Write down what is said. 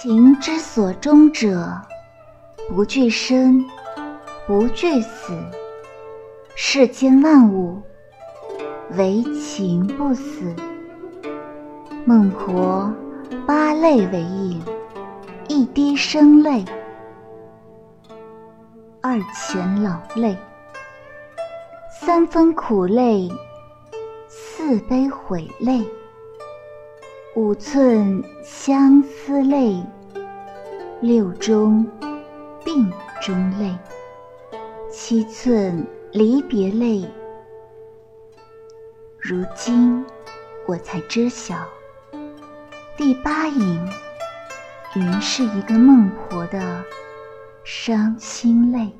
情之所钟者，不惧生，不惧死。世间万物，唯情不死。孟婆八泪为印，一滴生泪，二钱老泪，三分苦泪，四杯悔泪。五寸相思泪，六中病中泪，七寸离别泪。如今我才知晓，第八影原是一个孟婆的伤心泪。